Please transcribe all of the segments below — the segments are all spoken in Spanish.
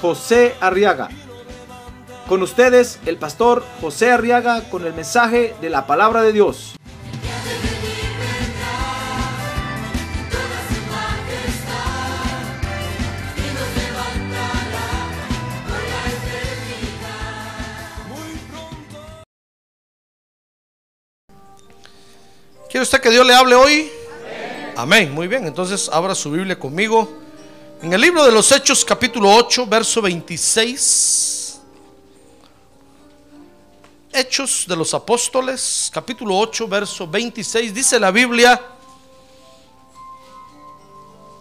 José Arriaga. Con ustedes, el pastor José Arriaga con el mensaje de la palabra de Dios. ¿Quiere usted que Dios le hable hoy? Amén. Muy bien, entonces abra su Biblia conmigo. En el libro de los Hechos capítulo 8, verso 26. Hechos de los Apóstoles, capítulo 8, verso 26. Dice la Biblia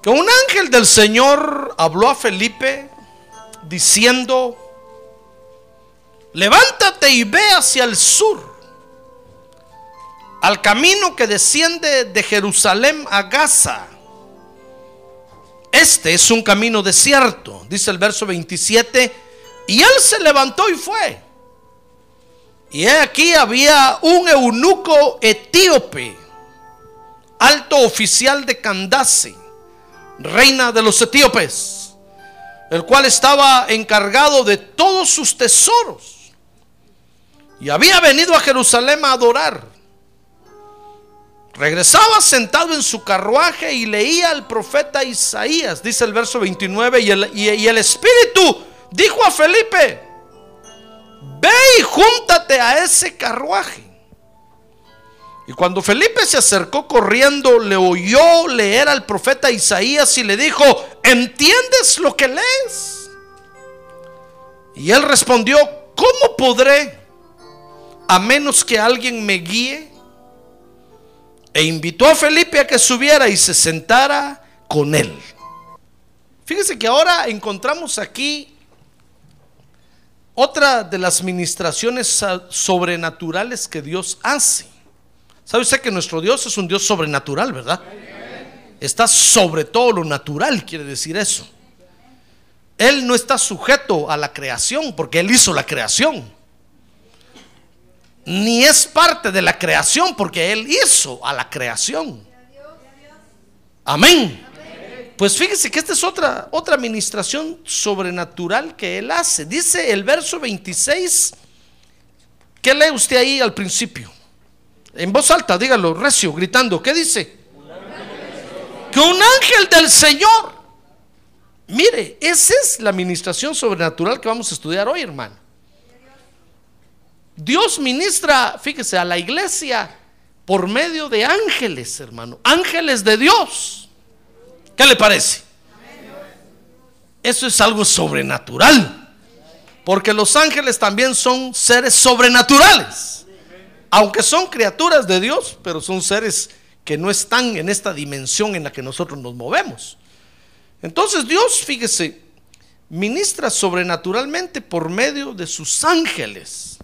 que un ángel del Señor habló a Felipe diciendo, levántate y ve hacia el sur al camino que desciende de Jerusalén a Gaza. Este es un camino desierto, dice el verso 27, y él se levantó y fue. Y aquí había un eunuco etíope, alto oficial de Candace, reina de los etíopes, el cual estaba encargado de todos sus tesoros. Y había venido a Jerusalén a adorar. Regresaba sentado en su carruaje y leía al profeta Isaías, dice el verso 29, y el, Espíritu dijo a Felipe, ve y júntate a ese carruaje. Y cuando Felipe se acercó corriendo, le oyó leer al profeta Isaías y le dijo, ¿entiendes lo que lees? Y él respondió, ¿cómo podré a menos que alguien me guíe? E invitó a Felipe a que subiera y se sentara con él. Fíjese que ahora encontramos aquí otra de las ministraciones sobrenaturales que Dios hace. ¿Sabe usted que nuestro Dios es un Dios sobrenatural, verdad? Está sobre todo lo natural, quiere decir eso. Él no está sujeto a la creación porque Él hizo la creación ni es parte de la creación porque Él hizo a la creación. Amén. Pues fíjese que esta es otra, otra administración sobrenatural que Él hace. Dice el verso 26, ¿qué lee usted ahí al principio? En voz alta, dígalo, recio, gritando, ¿qué dice? Que un ángel del Señor. Mire, esa es la administración sobrenatural que vamos a estudiar hoy, hermano. Dios ministra, fíjese, a la iglesia por medio de ángeles, hermano. Ángeles de Dios. ¿Qué le parece? Eso es algo sobrenatural. Porque los ángeles también son seres sobrenaturales. Aunque son criaturas de Dios, pero son seres que no están en esta dimensión en la que nosotros nos movemos. Entonces Dios, fíjese, ministra sobrenaturalmente por medio de sus ángeles.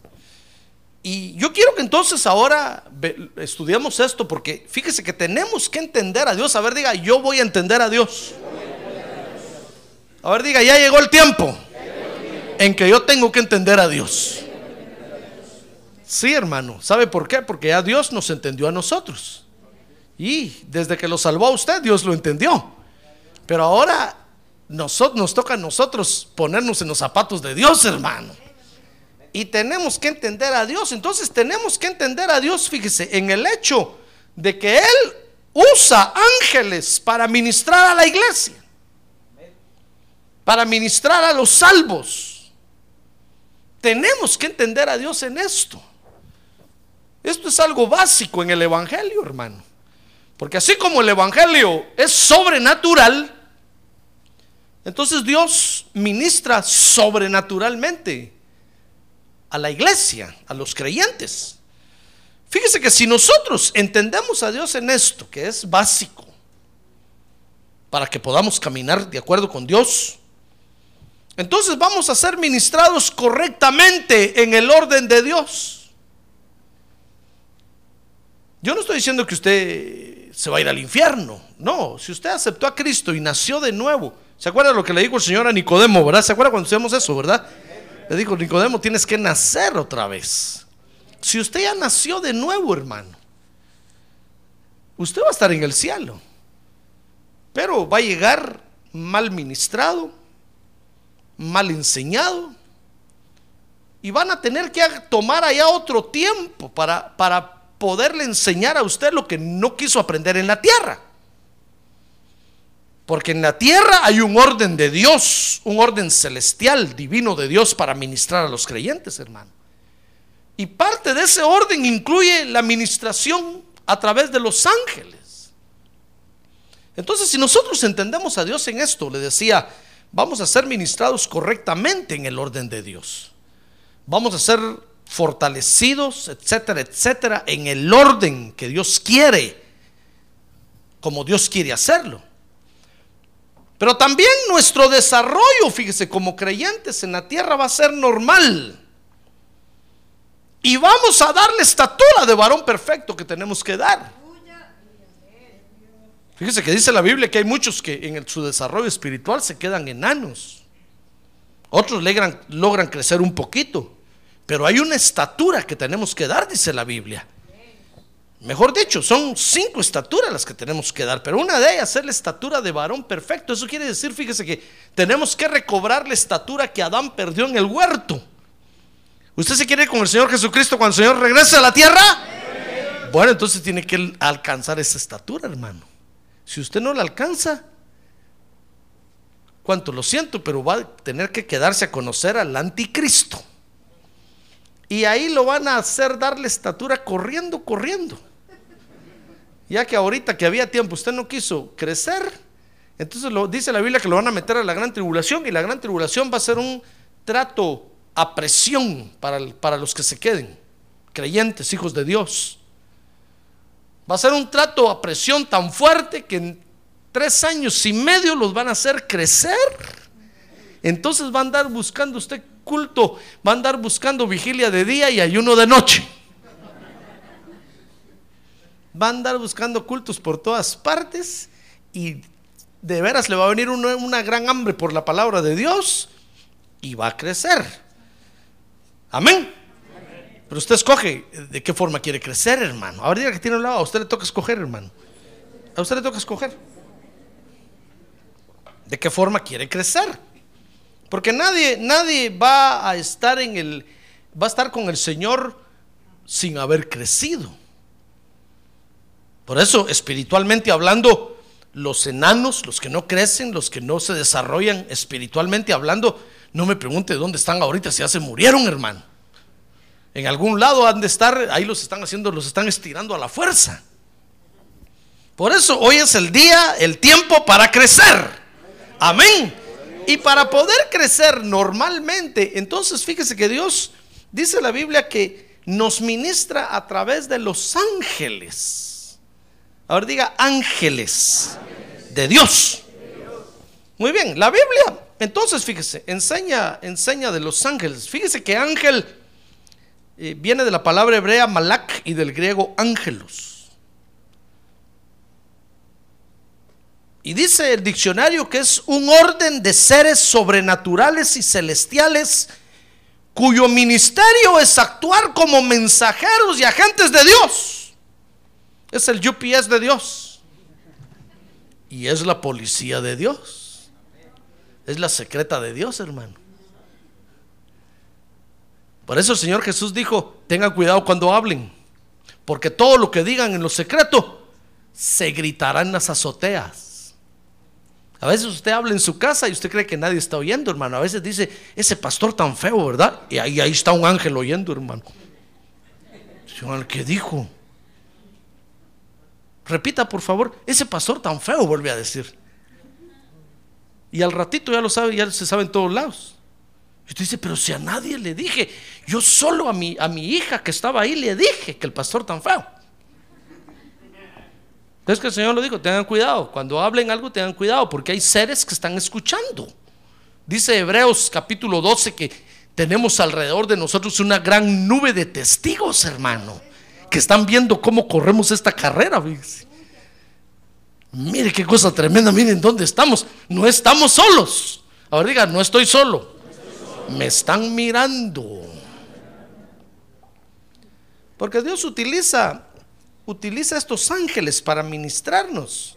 Y yo quiero que entonces ahora estudiemos esto porque fíjese que tenemos que entender a Dios. A ver, diga, yo voy a entender a Dios. A ver, diga, ya llegó el tiempo en que yo tengo que entender a Dios. Sí, hermano. ¿Sabe por qué? Porque ya Dios nos entendió a nosotros. Y desde que lo salvó a usted, Dios lo entendió. Pero ahora nosotros, nos toca a nosotros ponernos en los zapatos de Dios, hermano y tenemos que entender a Dios. Entonces tenemos que entender a Dios, fíjese, en el hecho de que Él usa ángeles para ministrar a la iglesia, para ministrar a los salvos. Tenemos que entender a Dios en esto. Esto es algo básico en el Evangelio, hermano. Porque así como el Evangelio es sobrenatural, entonces Dios ministra sobrenaturalmente a la iglesia, a los creyentes. Fíjese que si nosotros entendemos a Dios en esto, que es básico, para que podamos caminar de acuerdo con Dios, Entonces vamos a ser ministrados correctamente en el orden de Dios. Yo no estoy diciendo que usted se va a ir al infierno. No, si usted aceptó a Cristo y nació de nuevo. ¿Se acuerda lo que le dijo el Señor a Nicodemo, verdad? ¿Se acuerda cuando hacemos eso, verdad? Le dijo, Nicodemo, tienes que nacer otra vez. Si usted ya nació de nuevo, hermano, usted va a estar en el cielo. Pero va a llegar mal ministrado, mal enseñado, y van a tener que tomar allá otro tiempo para, para poderle enseñar a usted lo que no quiso aprender en la tierra. Porque en la tierra hay un orden de Dios, un orden celestial, divino de Dios para ministrar a los creyentes, hermano. Y parte de ese orden incluye la ministración a través de los ángeles. Entonces, si nosotros entendemos a Dios en esto, le decía, vamos a ser ministrados correctamente en el orden de Dios. Vamos a ser fortalecidos, etcétera, etcétera, en el orden que Dios quiere, como Dios quiere hacerlo. Pero también nuestro desarrollo, fíjese, como creyentes en la tierra va a ser normal. Y vamos a dar la estatura de varón perfecto que tenemos que dar. Fíjese que dice la Biblia que hay muchos que en su desarrollo espiritual se quedan enanos. Otros logran crecer un poquito. Pero hay una estatura que tenemos que dar, dice la Biblia. Mejor dicho, son cinco estaturas las que tenemos que dar, pero una de ellas es la estatura de varón perfecto. Eso quiere decir, fíjese que tenemos que recobrar la estatura que Adán perdió en el huerto. ¿Usted se quiere con el Señor Jesucristo cuando el Señor regrese a la tierra? Bueno, entonces tiene que alcanzar esa estatura, hermano. Si usted no la alcanza, cuánto lo siento, pero va a tener que quedarse a conocer al anticristo. Y ahí lo van a hacer darle estatura corriendo, corriendo. Ya que ahorita que había tiempo usted no quiso crecer, entonces lo, dice la Biblia que lo van a meter a la gran tribulación y la gran tribulación va a ser un trato a presión para, para los que se queden, creyentes, hijos de Dios. Va a ser un trato a presión tan fuerte que en tres años y medio los van a hacer crecer. Entonces va a andar buscando usted culto, va a andar buscando vigilia de día y ayuno de noche. Va a andar buscando cultos por todas partes y de veras le va a venir una, una gran hambre por la palabra de Dios y va a crecer. Amén. Pero usted escoge de qué forma quiere crecer, hermano. Ahora que tiene un lado, a usted le toca escoger, hermano. A usted le toca escoger. ¿De qué forma quiere crecer? Porque nadie, nadie va a estar en el, va a estar con el Señor sin haber crecido. Por eso, espiritualmente hablando, los enanos, los que no crecen, los que no se desarrollan espiritualmente hablando, no me pregunte dónde están ahorita, si ya se murieron, hermano. En algún lado han de estar, ahí los están haciendo, los están estirando a la fuerza. Por eso hoy es el día, el tiempo para crecer. Amén. Y para poder crecer normalmente, entonces fíjese que Dios dice la Biblia que nos ministra a través de los ángeles. Ahora diga ángeles de Dios. Muy bien, la Biblia, entonces fíjese, enseña, enseña de los ángeles. Fíjese que ángel eh, viene de la palabra hebrea malak y del griego ángelos. Y dice el diccionario que es un orden de seres sobrenaturales y celestiales cuyo ministerio es actuar como mensajeros y agentes de Dios. Es el UPS de Dios. Y es la policía de Dios. Es la secreta de Dios, hermano. Por eso el Señor Jesús dijo, tengan cuidado cuando hablen, porque todo lo que digan en lo secreto se gritará en las azoteas. A veces usted habla en su casa y usted cree que nadie está oyendo, hermano. A veces dice, ese pastor tan feo, ¿verdad? Y ahí, ahí está un ángel oyendo, hermano. ¿Qué dijo? Repita, por favor, ese pastor tan feo, vuelve a decir. Y al ratito ya lo sabe, ya se sabe en todos lados. Y usted dice, pero si a nadie le dije, yo solo a mi, a mi hija que estaba ahí le dije que el pastor tan feo. Entonces que el Señor lo dijo, tengan cuidado, cuando hablen algo tengan cuidado, porque hay seres que están escuchando Dice Hebreos capítulo 12 que tenemos alrededor de nosotros una gran nube de testigos, hermano, que están viendo cómo corremos esta carrera. Mire qué cosa tremenda, miren dónde estamos. No estamos solos. Ahora diga, no estoy solo. Me están mirando. Porque Dios utiliza utiliza estos ángeles para ministrarnos.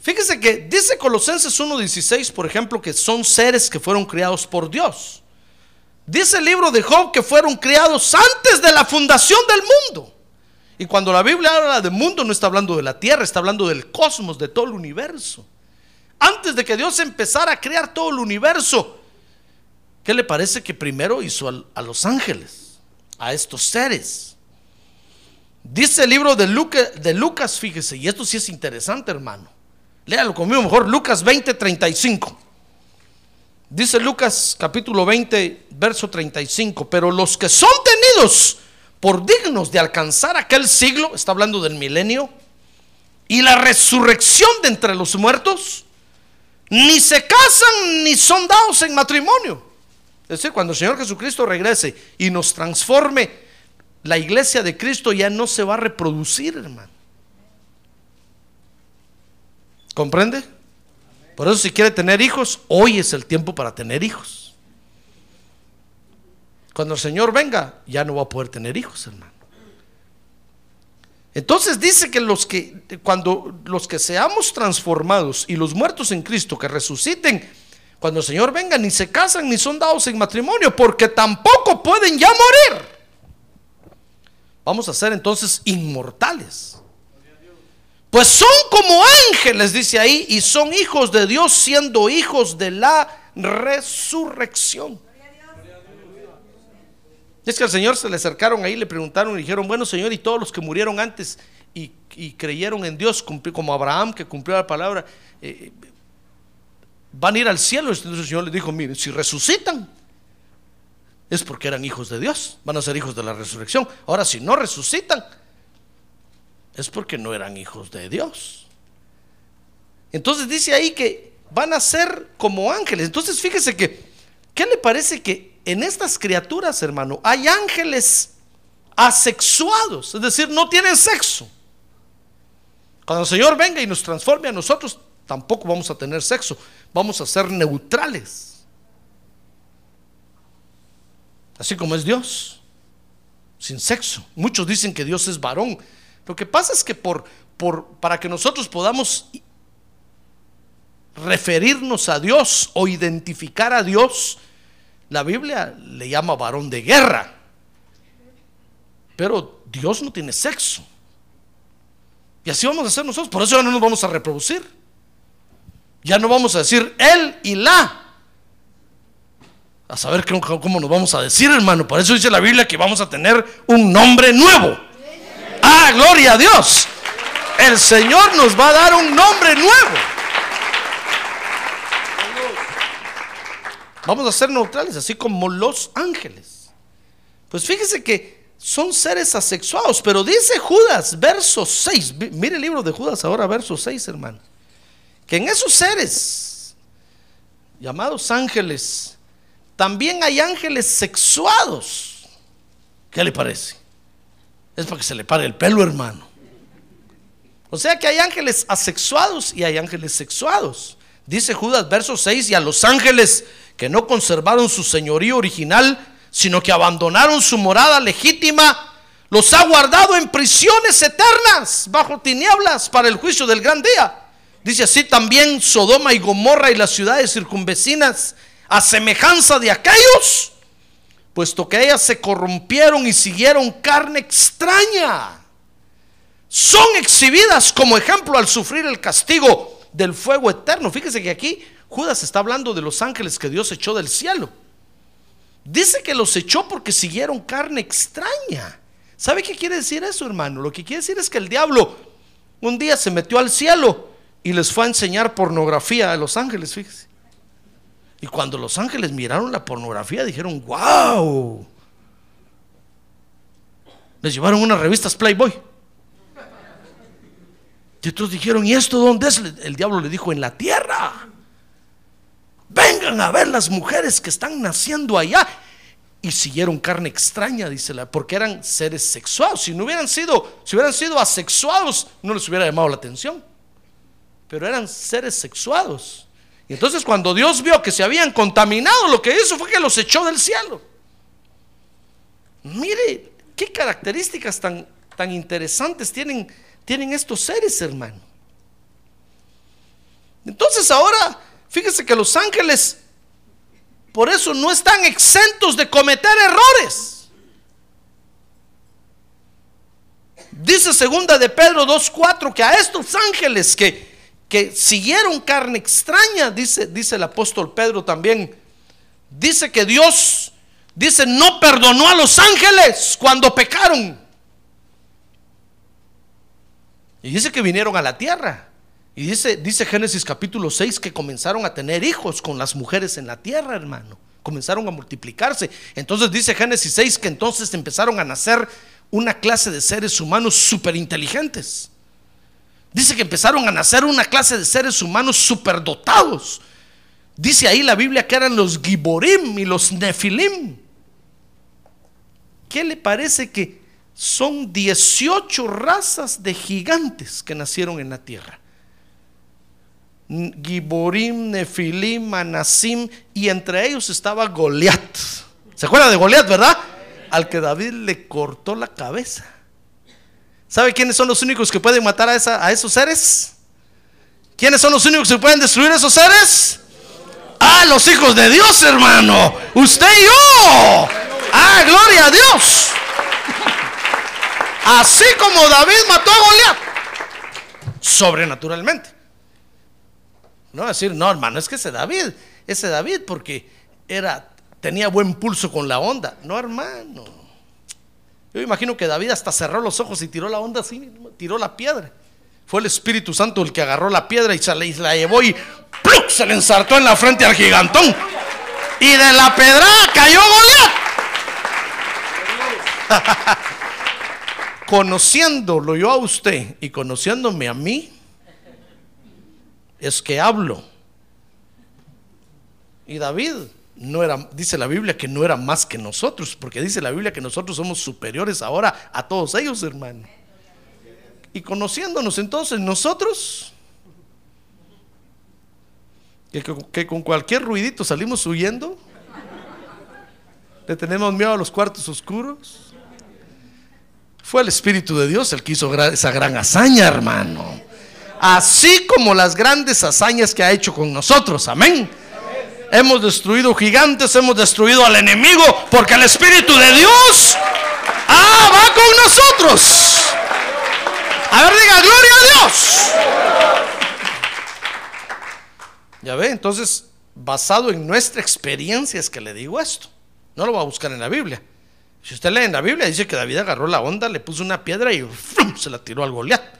Fíjese que dice Colosenses 1:16, por ejemplo, que son seres que fueron criados por Dios. Dice el libro de Job que fueron criados antes de la fundación del mundo. Y cuando la Biblia habla de mundo no está hablando de la tierra, está hablando del cosmos, de todo el universo. Antes de que Dios empezara a crear todo el universo, ¿qué le parece que primero hizo a, los ángeles, a estos seres? Dice el libro de de Lucas, fíjese, y esto sí es interesante, hermano. Léalo conmigo mejor, Lucas 20, 35. Dice Lucas capítulo 20, verso 35, pero los que son tenidos por dignos de alcanzar aquel siglo, está hablando del milenio, y la resurrección de entre los muertos, ni se casan ni son dados en matrimonio. Es decir, cuando el Señor Jesucristo regrese y nos transforme, la iglesia de Cristo ya no se va a reproducir, hermano. ¿Comprende? Por eso si quiere tener hijos, hoy es el tiempo para tener hijos. Cuando el Señor venga, ya no va a poder tener hijos, hermano. Entonces dice que los que cuando los que seamos transformados y los muertos en Cristo que resuciten, cuando el Señor venga ni se casan ni son dados en matrimonio, porque tampoco pueden ya morir. Vamos a ser entonces inmortales. Pues son como ángeles, dice ahí, y son hijos de Dios siendo hijos de la resurrección. Es que al Señor se le acercaron ahí, le preguntaron y dijeron, bueno Señor, y todos los que murieron antes y, creyeron en Dios, como Abraham que cumplió la palabra, eh, van a ir al cielo. Entonces el Señor les dijo, miren, si resucitan, es porque eran hijos de Dios, van a ser hijos de la resurrección. Ahora, si no resucitan, es porque no eran hijos de Dios. Entonces dice ahí que van a ser como ángeles. Entonces fíjese que, ¿qué le parece que en estas criaturas, hermano, hay ángeles asexuados? Es decir, no tienen sexo. Cuando el Señor venga y nos transforme a nosotros, tampoco vamos a tener sexo. Vamos a ser neutrales. Así como es Dios, sin sexo. Muchos dicen que Dios es varón. Lo que pasa es que por, para que nosotros podamos referirnos a Dios o identificar a Dios, la Biblia le llama varón de guerra. Pero Dios no tiene sexo. Y así vamos a hacer nosotros. Por eso ya no nos vamos a reproducir. Ya no vamos a decir él y la. A saber cómo, cómo nos vamos a decir, hermano. Por eso dice la Biblia que vamos a tener un nombre nuevo. Ah, gloria a Dios. El Señor nos va a dar un nombre nuevo. Vamos a ser neutrales, así como los ángeles. Pues fíjese que son seres asexuados, pero dice Judas, verso 6. Mire el libro de Judas ahora, verso 6, hermano. Que en esos seres, llamados ángeles, también hay ángeles sexuados. ¿Qué le parece? Es para que se le pare el pelo, hermano. O sea que hay ángeles asexuados y hay ángeles sexuados. Dice Judas, verso 6, y a los ángeles que no conservaron su señorío original, sino que abandonaron su morada legítima, los ha guardado en prisiones eternas, bajo tinieblas, para el juicio del gran día. Dice así también Sodoma y Gomorra y las ciudades circunvecinas, a semejanza de aquellos, puesto que ellas se corrompieron y siguieron carne extraña, son exhibidas como ejemplo al sufrir el castigo del fuego eterno. Fíjese que aquí Judas está hablando de los ángeles que Dios echó del cielo. Dice que los echó porque siguieron carne extraña. ¿Sabe qué quiere decir eso, hermano? Lo que quiere decir es que el diablo un día se metió al cielo y les fue a enseñar pornografía a los ángeles, fíjese. Y cuando los ángeles miraron la pornografía dijeron, wow. Les llevaron unas revistas Playboy. Y otros dijeron, ¿y esto dónde es? El diablo le dijo, en la tierra. A ver las mujeres que están naciendo allá. Y siguieron carne extraña, dice la, porque eran seres sexuados. Si no hubieran sido, si hubieran sido asexuados, no les hubiera llamado la atención. Pero eran seres sexuados. Y entonces cuando Dios vio que se habían contaminado, lo que hizo fue que los echó del cielo. Mire, qué características tan, tan interesantes tienen, tienen estos seres, hermano. Entonces ahora, fíjese que los ángeles, por eso no están exentos de cometer errores. Dice segunda de Pedro 2.4 que a estos ángeles que, que siguieron carne extraña, dice, dice el apóstol Pedro también, dice que Dios, dice, no perdonó a los ángeles cuando pecaron. Y dice que vinieron a la tierra. Y dice, dice Génesis capítulo 6 que comenzaron a tener hijos con las mujeres en la tierra, hermano. Comenzaron a multiplicarse. Entonces dice Génesis 6 que entonces empezaron a nacer una clase de seres humanos súper inteligentes. Dice que empezaron a nacer una clase de seres humanos superdotados. Dice ahí la Biblia que eran los Giborim y los Nefilim. ¿Qué le parece que son 18 razas de gigantes que nacieron en la tierra? Giborim, Nefilim, Manasim, y entre ellos estaba Goliat. ¿Se acuerda de Goliat, verdad? Al que David le cortó la cabeza. ¿Sabe quiénes son los únicos que pueden matar a, a esos seres? ¿Quiénes son los únicos que pueden destruir esos seres? Ah, los hijos de Dios, hermano. Usted y yo. Ah, gloria a Dios. Así como David mató a Goliat. Sobrenaturalmente. No decir, no, hermano, es que ese David, ese David porque era, tenía buen pulso con la onda. No, hermano. Yo imagino que David hasta cerró los ojos y tiró la onda así, tiró la piedra. Fue el Espíritu Santo el que agarró la piedra y se la, llevó y se le ensartó en la frente al gigantón. Y de la pedrada cayó Goliat. Conociéndolo yo a usted y conociéndome a mí, es que hablo. Y David no era, dice la Biblia que no era más que nosotros, porque dice la Biblia que nosotros somos superiores ahora a todos ellos, hermano. Y conociéndonos entonces nosotros, que, con cualquier ruidito salimos huyendo, le tenemos miedo a los cuartos oscuros. Fue el Espíritu de Dios el que hizo esa gran hazaña, hermano así como las grandes hazañas que ha hecho con nosotros. Amén. Hemos destruido gigantes, hemos destruido al enemigo, porque el Espíritu de Dios ah, va con nosotros. A ver, diga, gloria a Dios. Ya ve, entonces, basado en nuestra experiencia es que le digo esto. No lo va a buscar en la Biblia. Si usted lee en la Biblia, dice que David agarró la onda, le puso una piedra y se la tiró al Goliat.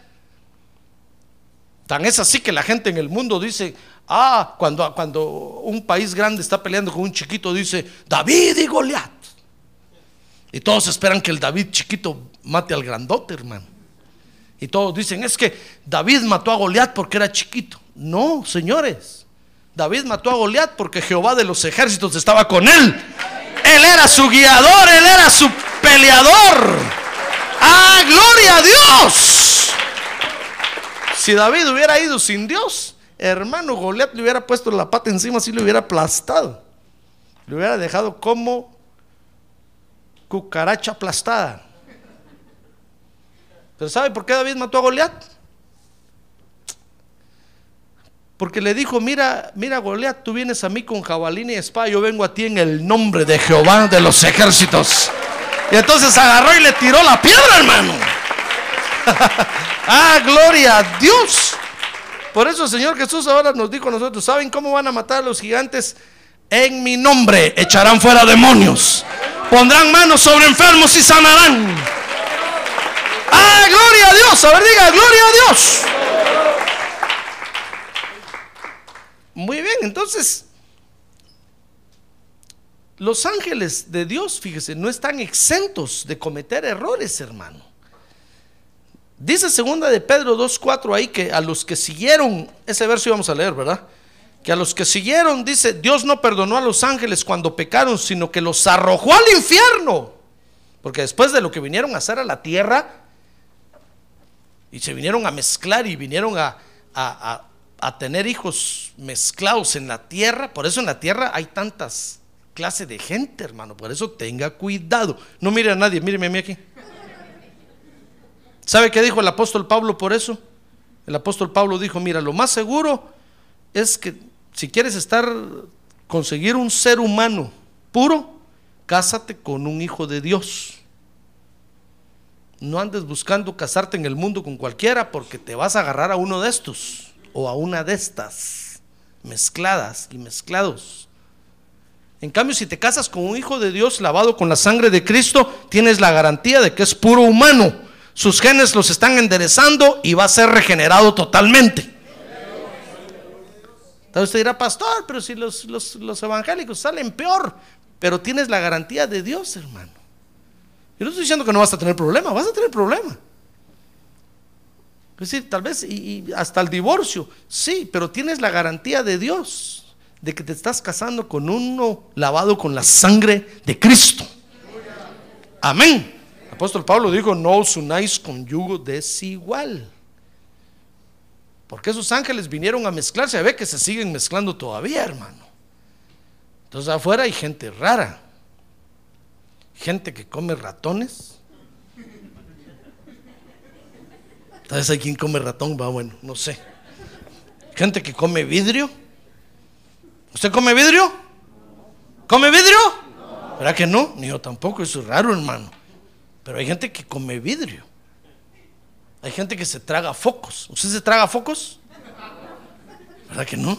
Tan es así que la gente en el mundo dice, ah, cuando, cuando un país grande está peleando con un chiquito, dice, David y Goliat. Y todos esperan que el David chiquito mate al grandote, hermano. Y todos dicen, es que David mató a Goliat porque era chiquito. No, señores. David mató a Goliat porque Jehová de los ejércitos estaba con él. Él era su guiador, él era su peleador. ¡Ah, gloria a Dios! Si David hubiera ido sin Dios, hermano, Goliat le hubiera puesto la pata encima, así le hubiera aplastado. Le hubiera dejado como cucaracha aplastada. Pero ¿sabe por qué David mató a Goliat? Porque le dijo, mira, mira Goliat, tú vienes a mí con jabalina y espada, yo vengo a ti en el nombre de Jehová de los ejércitos. Y entonces agarró y le tiró la piedra, hermano. ah, gloria a Dios. Por eso el Señor Jesús ahora nos dijo a nosotros, ¿saben cómo van a matar a los gigantes? En mi nombre echarán fuera demonios. Pondrán manos sobre enfermos y sanarán. Ah, gloria a Dios. A ver, diga, gloria a Dios. Muy bien, entonces, los ángeles de Dios, fíjese, no están exentos de cometer errores, hermano. Dice segunda de Pedro 2.4 ahí que a los que siguieron, ese verso íbamos a leer, ¿verdad? que a los que siguieron, dice, Dios no perdonó a los ángeles cuando pecaron, sino que los arrojó al infierno. Porque después de lo que vinieron a hacer a la tierra, y se vinieron a mezclar y vinieron a, a, a tener hijos mezclados en la tierra, por eso en la tierra hay tantas clases de gente, hermano, por eso tenga cuidado. No mire a nadie, míreme a mí aquí. ¿Sabe qué dijo el apóstol Pablo por eso? El apóstol Pablo dijo, mira, lo más seguro es que si quieres estar, conseguir un ser humano puro, cásate con un hijo de Dios. No andes buscando casarte en el mundo con cualquiera porque te vas a agarrar a uno de estos o a una de estas, mezcladas y mezclados. En cambio, si te casas con un hijo de Dios lavado con la sangre de Cristo, tienes la garantía de que es puro humano. Sus genes los están enderezando y va a ser regenerado totalmente. Entonces usted dirá, pastor, pero si los, los, evangélicos salen peor, pero tienes la garantía de Dios, hermano. Yo no estoy diciendo que no vas a tener problema, vas a tener problema. Es decir, tal vez y, hasta el divorcio, sí, pero tienes la garantía de Dios de que te estás casando con uno lavado con la sangre de Cristo. Amén. Apóstol Pablo dijo, no os unáis con yugo desigual. Porque esos ángeles vinieron a mezclarse, a ver que se siguen mezclando todavía, hermano. Entonces afuera hay gente rara, gente que come ratones. Entonces hay quien come ratón, va bueno, no sé. Gente que come vidrio. ¿Usted come vidrio? ¿Come vidrio? ¿Verdad que no? Ni yo tampoco, eso es raro, hermano. Pero hay gente que come vidrio. Hay gente que se traga focos. ¿Usted se traga focos? ¿Verdad que no?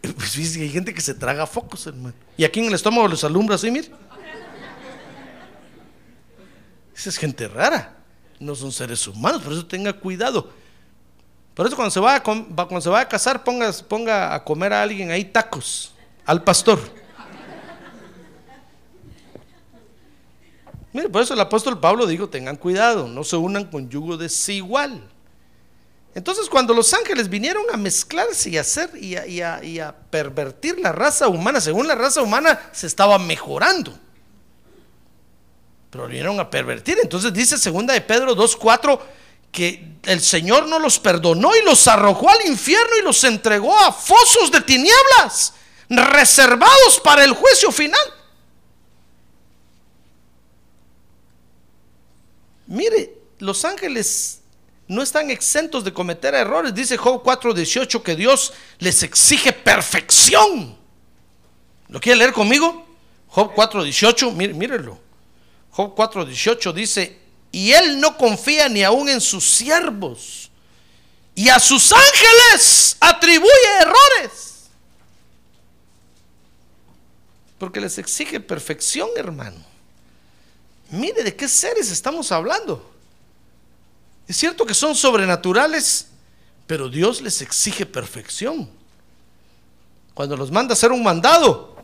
Pues sí, hay gente que se traga focos, hermano. Y aquí en el estómago los alumbra así, mire. Esa es gente rara. No son seres humanos, por eso tenga cuidado. Por eso cuando se va a, cuando se va a casar, ponga, ponga a comer a alguien ahí tacos, al pastor. Mire, por eso el apóstol Pablo dijo, tengan cuidado, no se unan con yugo desigual. Entonces cuando los ángeles vinieron a mezclarse y a hacer y a, pervertir la raza humana, según la raza humana se estaba mejorando. Pero vinieron a pervertir. Entonces dice segunda de Pedro 2.4 que el Señor no los perdonó y los arrojó al infierno y los entregó a fosos de tinieblas, reservados para el juicio final. Mire, los ángeles no están exentos de cometer errores. Dice Job 4:18 que Dios les exige perfección. ¿Lo quiere leer conmigo? Job 4:18, mírenlo. Job 4:18 dice, y él no confía ni aún en sus siervos, y a sus ángeles atribuye errores. Porque les exige perfección, hermano. Mire de qué seres estamos hablando. Es cierto que son sobrenaturales, pero Dios les exige perfección. Cuando los manda a hacer un mandado,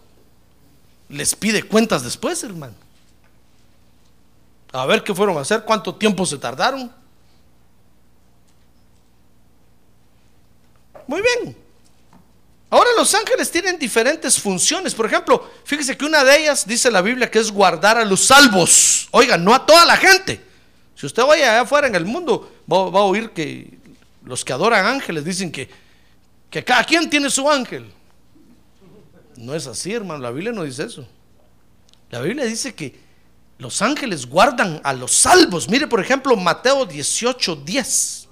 les pide cuentas después, hermano. A ver qué fueron a hacer, cuánto tiempo se tardaron. Muy bien. Ahora los ángeles tienen diferentes funciones. Por ejemplo, fíjese que una de ellas dice la Biblia que es guardar a los salvos. Oiga, no a toda la gente. Si usted vaya allá afuera en el mundo, va, a oír que los que adoran ángeles dicen que, que cada quien tiene su ángel. No es así, hermano. La Biblia no dice eso. La Biblia dice que los ángeles guardan a los salvos. Mire, por ejemplo, Mateo 18, 10.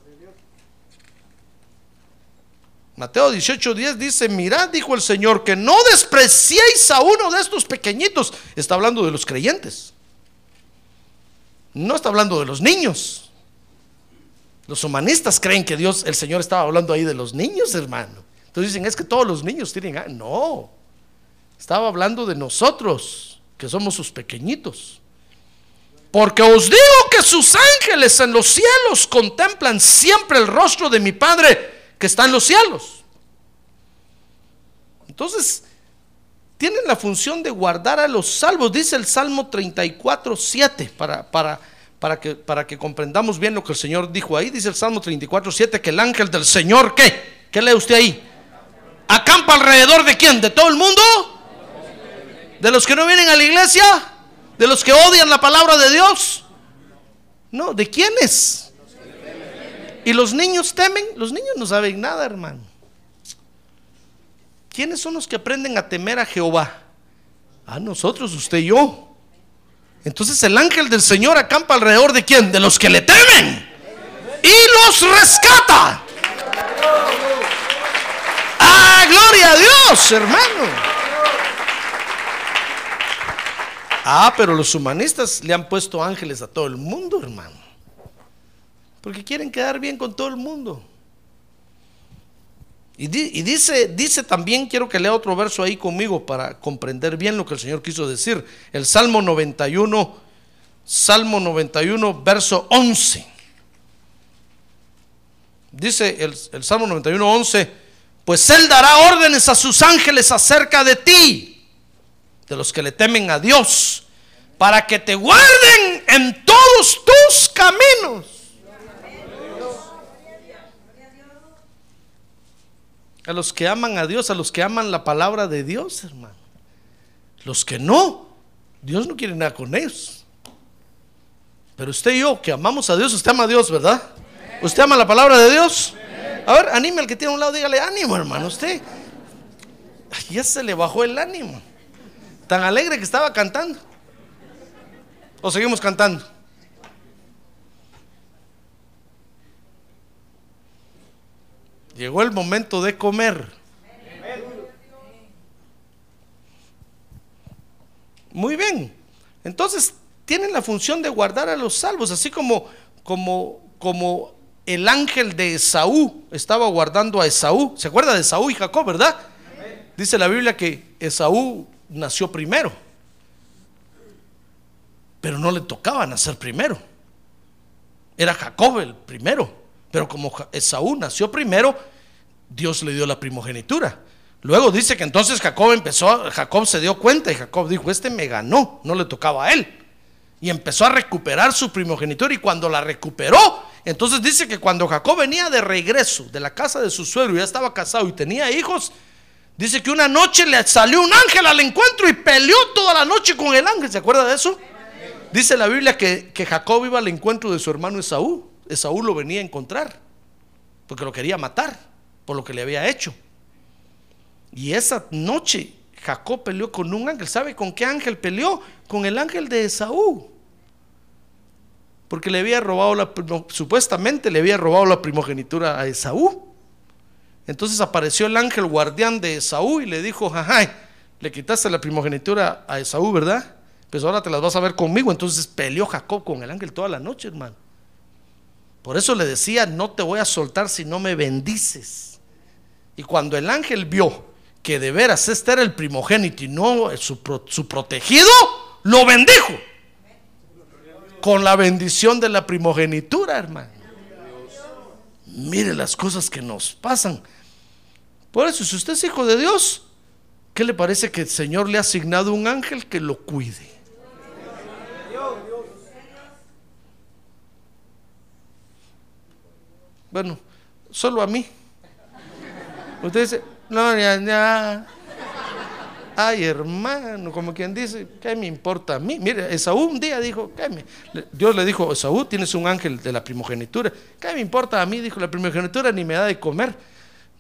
Mateo 18:10 dice, mirad, dijo el Señor, que no despreciéis a uno de estos pequeñitos. Está hablando de los creyentes. No está hablando de los niños. Los humanistas creen que Dios, el Señor estaba hablando ahí de los niños, hermano. Entonces dicen, es que todos los niños tienen... No, estaba hablando de nosotros, que somos sus pequeñitos. Porque os digo que sus ángeles en los cielos contemplan siempre el rostro de mi Padre que está en los cielos. Entonces, tienen la función de guardar a los salvos, dice el Salmo 34, 7, para, para, para, que, para que comprendamos bien lo que el Señor dijo ahí, dice el Salmo 34, 7, que el ángel del Señor, ¿qué? ¿Qué lee usted ahí? ¿Acampa alrededor de quién? ¿De todo el mundo? ¿De los que no vienen a la iglesia? ¿De los que odian la palabra de Dios? No, ¿de quiénes? ¿Y los niños temen? Los niños no saben nada, hermano. ¿Quiénes son los que aprenden a temer a Jehová? A nosotros, usted y yo. Entonces el ángel del Señor acampa alrededor de quién? De los que le temen. Y los rescata. Ah, gloria a Dios, hermano. Ah, pero los humanistas le han puesto ángeles a todo el mundo, hermano. Porque quieren quedar bien con todo el mundo. Y, dice, dice también, quiero que lea otro verso ahí conmigo para comprender bien lo que el Señor quiso decir. El Salmo 91, Salmo 91, verso 11. Dice el, el Salmo 91, 11, pues Él dará órdenes a sus ángeles acerca de ti, de los que le temen a Dios, para que te guarden en todos tus caminos. A los que aman a Dios, a los que aman la palabra de Dios, hermano. Los que no, Dios no quiere nada con ellos. Pero usted y yo, que amamos a Dios, usted ama a Dios, ¿verdad? ¿Usted ama la palabra de Dios? A ver, anime al que tiene a un lado, dígale ánimo, hermano. Usted ya se le bajó el ánimo. Tan alegre que estaba cantando. ¿O seguimos cantando? Llegó el momento de comer. Muy bien. Entonces, tienen la función de guardar a los salvos, así como como como el ángel de Esaú estaba guardando a Esaú. ¿Se acuerda de Esaú y Jacob, verdad? Dice la Biblia que Esaú nació primero. Pero no le tocaba nacer primero. Era Jacob el primero. Pero como Esaú nació primero, Dios le dio la primogenitura. Luego dice que entonces Jacob empezó, Jacob se dio cuenta y Jacob dijo, este me ganó, no le tocaba a él. Y empezó a recuperar su primogenitura y cuando la recuperó, entonces dice que cuando Jacob venía de regreso de la casa de su suegro, ya estaba casado y tenía hijos, dice que una noche le salió un ángel al encuentro y peleó toda la noche con el ángel, ¿se acuerda de eso? Dice la Biblia que, que Jacob iba al encuentro de su hermano Esaú. Esaú lo venía a encontrar, porque lo quería matar por lo que le había hecho. Y esa noche Jacob peleó con un ángel. ¿Sabe con qué ángel peleó? Con el ángel de Esaú. Porque le había robado la, supuestamente le había robado la primogenitura a Esaú. Entonces apareció el ángel guardián de Esaú y le dijo, ajá, le quitaste la primogenitura a Esaú, ¿verdad? Pues ahora te las vas a ver conmigo. Entonces peleó Jacob con el ángel toda la noche, hermano. Por eso le decía, no te voy a soltar si no me bendices. Y cuando el ángel vio que de veras este era el primogénito y no su, su protegido, lo bendijo. Con la bendición de la primogenitura, hermano. Mire las cosas que nos pasan. Por eso, si usted es hijo de Dios, ¿qué le parece que el Señor le ha asignado un ángel que lo cuide? Bueno, solo a mí. Usted dice, no, ya, ya. Ay, hermano, como quien dice, ¿qué me importa a mí? Mire, Esaú un día dijo. Dios le dijo, Esaú, tienes un ángel de la primogenitura. ¿Qué me importa a mí? Dijo, la primogenitura ni me da de comer,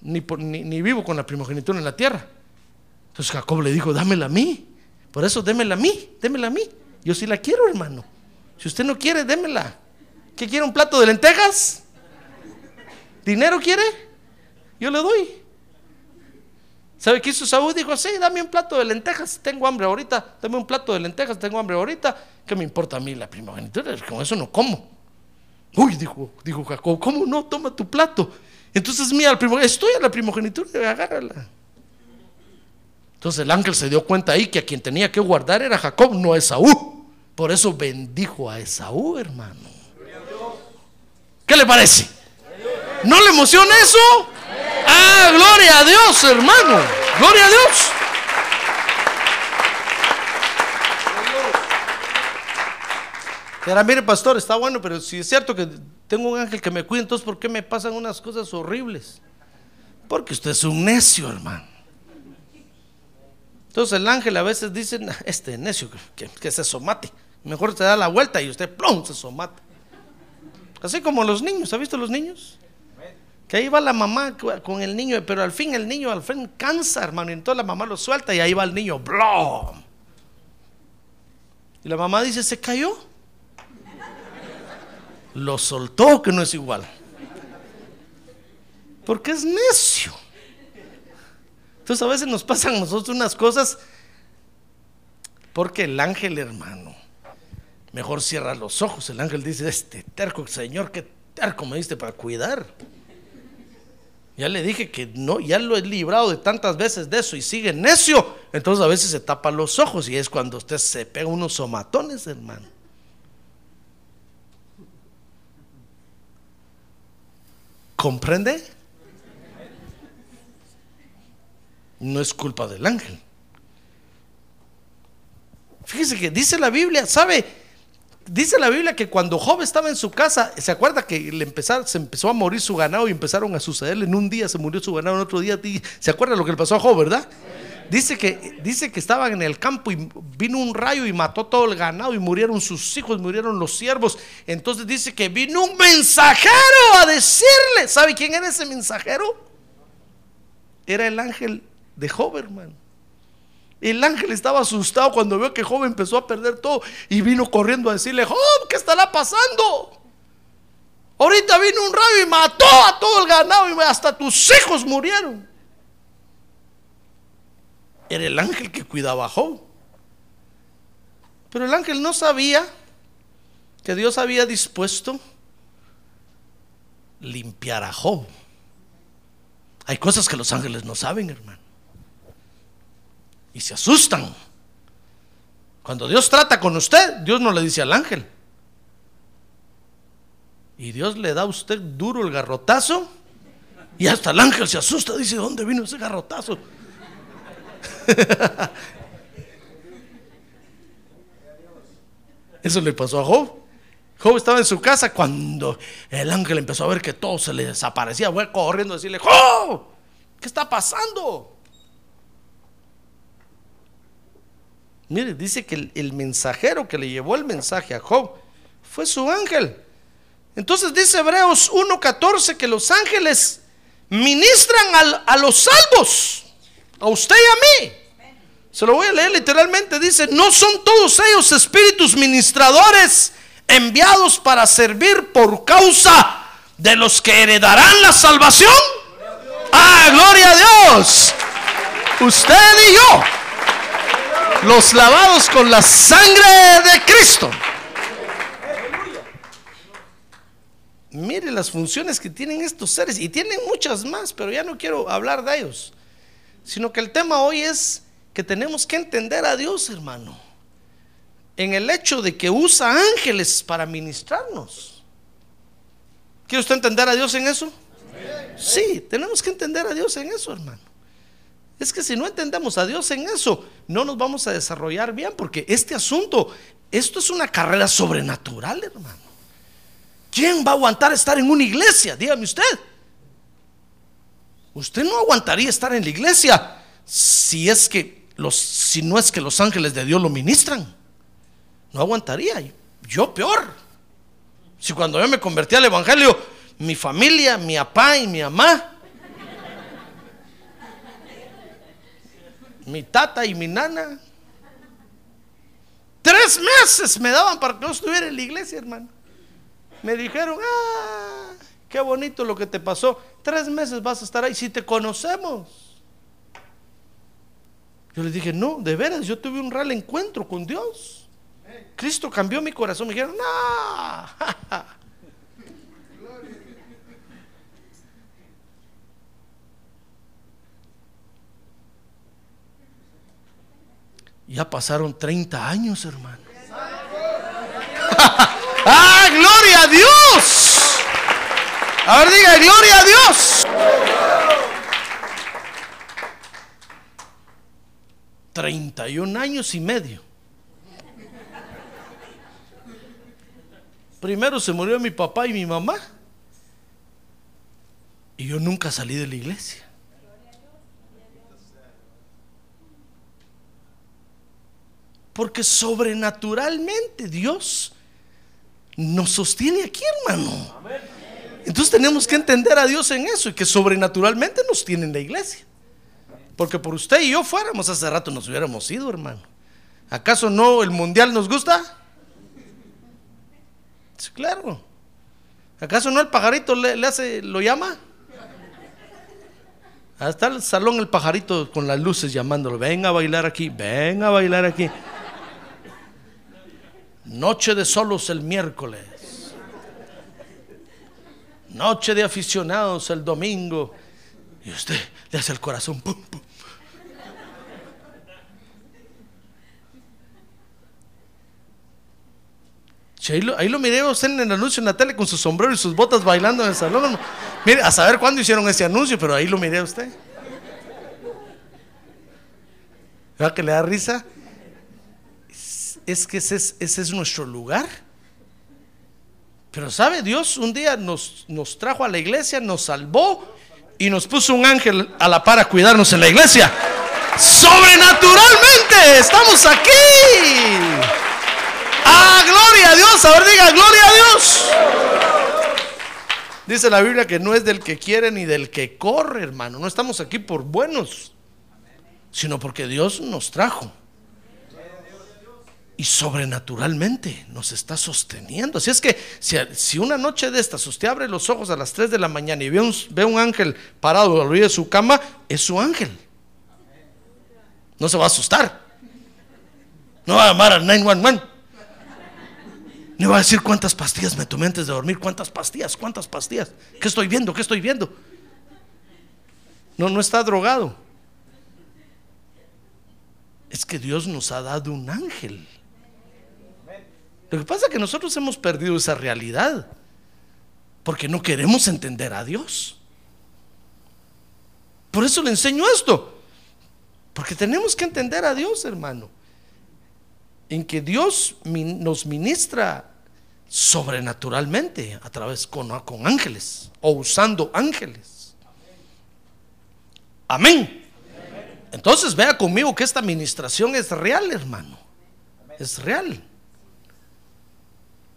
ni, ni, vivo con la primogenitura en la tierra. Entonces Jacob le dijo, dámela a mí. Por eso démela a mí, démela a mí. Yo sí la quiero, hermano. Si usted no quiere, démela. ¿Qué quiere un plato de lentejas? ¿Dinero quiere? Yo le doy. ¿Sabe qué hizo Saúl? Dijo, sí, dame un plato de lentejas, tengo hambre ahorita, dame un plato de lentejas, tengo hambre ahorita. ¿Qué me importa a mí la primogenitura? Con eso no como. Uy, dijo, dijo Jacob, ¿cómo no? Toma tu plato. Entonces, mira, estoy a la primogenitura, agárrala. Entonces el ángel se dio cuenta ahí que a quien tenía que guardar era Jacob, no Esaú. Por eso bendijo a Esaú, hermano. ¿Qué le parece? ¿No le emociona eso? Ah, gloria a Dios, hermano. Gloria a Dios. Era, mire, pastor, está bueno, pero si es cierto que tengo un ángel que me cuida, entonces ¿por qué me pasan unas cosas horribles? Porque usted es un necio, hermano. Entonces el ángel a veces dice, "Nah, este necio que, se somate. Mejor te da la vuelta y usted plum se somata. Así como los niños, ¿ha visto los niños? Que ahí va la mamá con el niño, pero al fin el niño al fin cansa, hermano, y entonces la mamá lo suelta y ahí va el niño, ¡blom! Y la mamá dice, se cayó. Lo soltó, que no es igual. Porque es necio. Entonces a veces nos pasan a nosotros unas cosas porque el ángel, hermano, mejor cierra los ojos. El ángel dice, este terco, Señor, qué terco me diste para cuidar. Ya le dije que no, ya lo he librado de tantas veces de eso y sigue necio. Entonces a veces se tapa los ojos y es cuando usted se pega unos somatones, hermano. ¿Comprende? No es culpa del ángel. Fíjese que dice la Biblia, ¿sabe? Dice la Biblia que cuando Job estaba en su casa, ¿se acuerda que le se empezó a morir su ganado y empezaron a sucederle? En un día se murió su ganado, en otro día. ¿Se acuerda lo que le pasó a Job, verdad? Dice que, dice que estaban en el campo y vino un rayo y mató todo el ganado y murieron sus hijos, murieron los siervos. Entonces dice que vino un mensajero a decirle, ¿sabe quién era ese mensajero? Era el ángel de Job, hermano. El ángel estaba asustado cuando vio que Job empezó a perder todo y vino corriendo a decirle, Job, ¿qué estará pasando? Ahorita vino un rayo y mató a todo el ganado y hasta tus hijos murieron. Era el ángel que cuidaba a Job. Pero el ángel no sabía que Dios había dispuesto limpiar a Job. Hay cosas que los ángeles no saben, hermano y se asustan. Cuando Dios trata con usted, Dios no le dice al ángel. Y Dios le da a usted duro el garrotazo y hasta el ángel se asusta, dice, ¿de dónde vino ese garrotazo? Eso le pasó a Job. Job estaba en su casa cuando el ángel empezó a ver que todo se le desaparecía, fue corriendo a decirle, Job, ¿qué está pasando? Mire, dice que el, el mensajero que le llevó el mensaje a Job fue su ángel. Entonces dice Hebreos 1.14 que los ángeles ministran al- a los salvos, a usted y a mí. Se lo voy a leer literalmente. Dice, no son todos ellos espíritus ministradores enviados para servir por causa de los que heredarán la salvación. Ah, gloria a Dios. Usted y yo los lavados con la sangre de Cristo. Mire las funciones que tienen estos seres y tienen muchas más, pero ya no quiero hablar de ellos, sino que el tema hoy es que tenemos que entender a Dios, hermano, en el hecho de que usa ángeles para ministrarnos. ¿Quiere usted entender a Dios en eso? Sí, tenemos que entender a Dios en eso, hermano. Es que si no entendemos a Dios en eso, no nos vamos a desarrollar bien, porque este asunto, esto es una carrera sobrenatural, hermano. ¿Quién va a aguantar estar en una iglesia? Dígame usted. Usted no aguantaría estar en la iglesia si es que los, si no es que los ángeles de Dios lo ministran. No aguantaría. Yo peor. Si cuando yo me convertí al evangelio, mi familia, mi papá y mi mamá mi tata y mi nana. Tres meses me daban para que yo estuviera en la iglesia, hermano. Me dijeron, ah, qué bonito lo que te pasó. Tres meses vas a estar ahí si te conocemos. Yo les dije, no, de veras, yo tuve un real encuentro con Dios. Cristo cambió mi corazón. Me dijeron, no. Ya pasaron 30 años, hermano. ¡Ah, gloria a Dios! A ver, diga, gloria a Dios. 31 años y medio. Primero se murió mi papá y mi mamá. Y yo nunca salí de la iglesia. Porque sobrenaturalmente Dios nos sostiene aquí, hermano. Entonces tenemos que entender a Dios en eso y que sobrenaturalmente nos tiene en la iglesia. Porque por usted y yo fuéramos hace rato nos hubiéramos ido, hermano. ¿Acaso no el mundial nos gusta? Claro. ¿Acaso no el pajarito le, hace, lo llama? Hasta el salón el pajarito con las luces llamándolo. Venga a bailar aquí, venga a bailar aquí. Noche de solos el miércoles. Noche de aficionados el domingo. Y usted le hace el corazón. Pum, pum. Ahí, lo, ahí lo miré usted en el anuncio en la tele con su sombrero y sus botas bailando en el salón. Mire, a saber cuándo hicieron ese anuncio, pero ahí lo miré a usted. ¿Verdad que le da risa? Es, que ese es, nuestro lugar. Pero sabe, Dios un día nos, nos trajo a la iglesia, nos salvó y nos puso un ángel a la par a cuidarnos en la iglesia. Sobrenaturalmente estamos aquí. ¡Ah, gloria a Dios! A ver, diga, gloria a Dios. Dice la Biblia que no es del que quiere ni del que corre, hermano. No estamos aquí por buenos, sino porque Dios nos trajo. Y sobrenaturalmente nos está sosteniendo. Así es que si, una noche de estas usted abre los ojos a las 3 de la mañana y ve un, ve un ángel parado al oído de su cama, es su ángel. No se va a asustar. No va a llamar al 911. No va a decir cuántas pastillas me tomé antes de dormir, cuántas pastillas, cuántas pastillas. ¿Qué estoy viendo? ¿Qué estoy viendo? No, no está drogado. Es que Dios nos ha dado un ángel. Lo que pasa es que nosotros hemos perdido esa realidad porque no queremos entender a Dios. Por eso le enseño esto. Porque tenemos que entender a Dios, hermano. En que Dios nos ministra sobrenaturalmente a través con, ángeles o usando ángeles. Amén. Entonces vea conmigo que esta administración es real, hermano. Es real.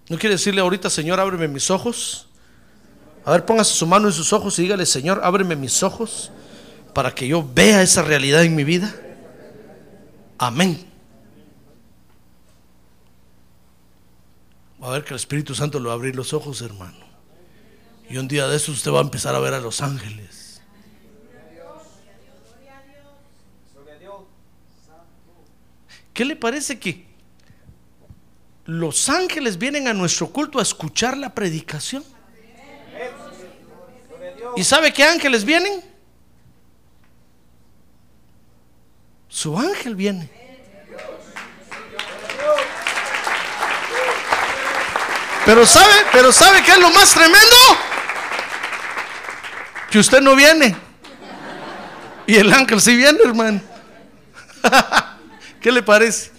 ¿No quiere decirle ahorita, Señor, ábreme mis ojos? A ver, póngase su mano en sus ojos y dígale, Señor, ábreme mis ojos para que yo vea esa realidad en mi vida. Amén. A ver que el Espíritu Santo lo va a abrir los ojos, hermano. Y un día de eso usted va a empezar a ver a los ángeles. ¿Qué le parece que los ángeles vienen a nuestro culto a escuchar la predicación? ¿Y sabe qué ángeles vienen? Su ángel viene. Pero sabe, pero sabe qué es lo más tremendo? Que usted no viene. Y el ángel sí viene, hermano. ¿Qué le parece?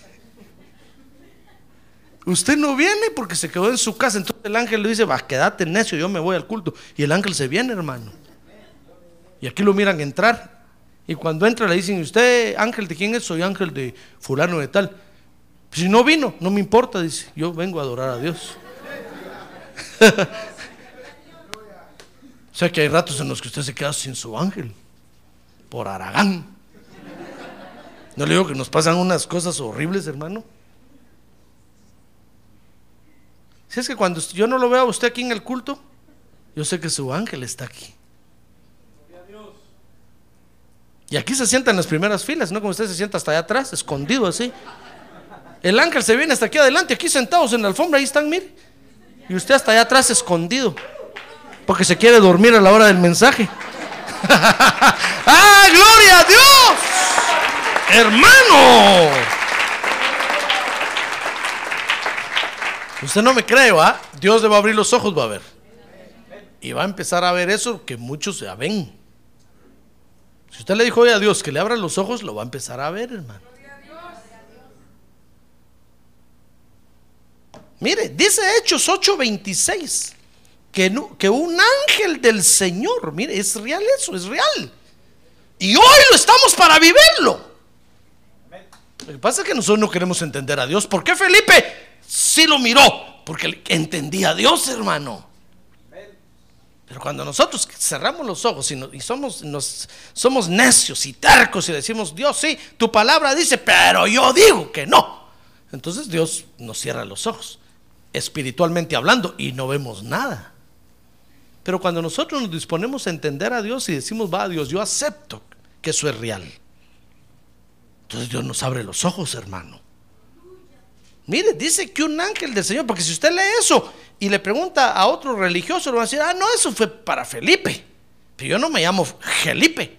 Usted no viene porque se quedó en su casa. Entonces el ángel le dice, va, quédate necio, yo me voy al culto. Y el ángel se viene, hermano. Y aquí lo miran entrar. Y cuando entra le dicen, ¿usted ángel de quién es? Soy ángel de fulano de tal. Si no vino, no me importa, dice, yo vengo a adorar a Dios. o sea que hay ratos en los que usted se queda sin su ángel. Por Aragán. No le digo que nos pasan unas cosas horribles, hermano. Si es que cuando yo no lo veo a usted aquí en el culto, yo sé que su ángel está aquí. Y aquí se sienta en las primeras filas, no como usted se sienta hasta allá atrás, escondido así. El ángel se viene hasta aquí adelante, aquí sentados en la alfombra, ahí están, mire. Y usted hasta allá atrás escondido, porque se quiere dormir a la hora del mensaje. ¡Ah, gloria a Dios! Hermano. Usted no me cree, ¿va? Dios le va a abrir los ojos, va a ver. Y va a empezar a ver eso que muchos ya ven. Si usted le dijo hoy a Dios que le abra los ojos, lo va a empezar a ver, hermano. Mire, dice Hechos 8:26 que, no, que un ángel del Señor, mire, es real eso, es real. Y hoy lo estamos para vivirlo. Lo que pasa es que nosotros no queremos entender a Dios. ¿Por qué Felipe sí lo miró? Porque entendía a Dios, hermano. Pero cuando nosotros cerramos los ojos y, somos, somos necios y tercos y decimos, Dios sí, tu palabra dice, pero yo digo que no. Entonces Dios nos cierra los ojos, espiritualmente hablando, y no vemos nada. Pero cuando nosotros nos disponemos a entender a Dios y decimos, va Dios, yo acepto que eso es real. Entonces Dios nos abre los ojos, hermano. Mire, dice que un ángel del Señor, porque si usted lee eso y le pregunta a otro religioso, le va a decir, ah, no, eso fue para Felipe. Pero yo no me llamo Felipe.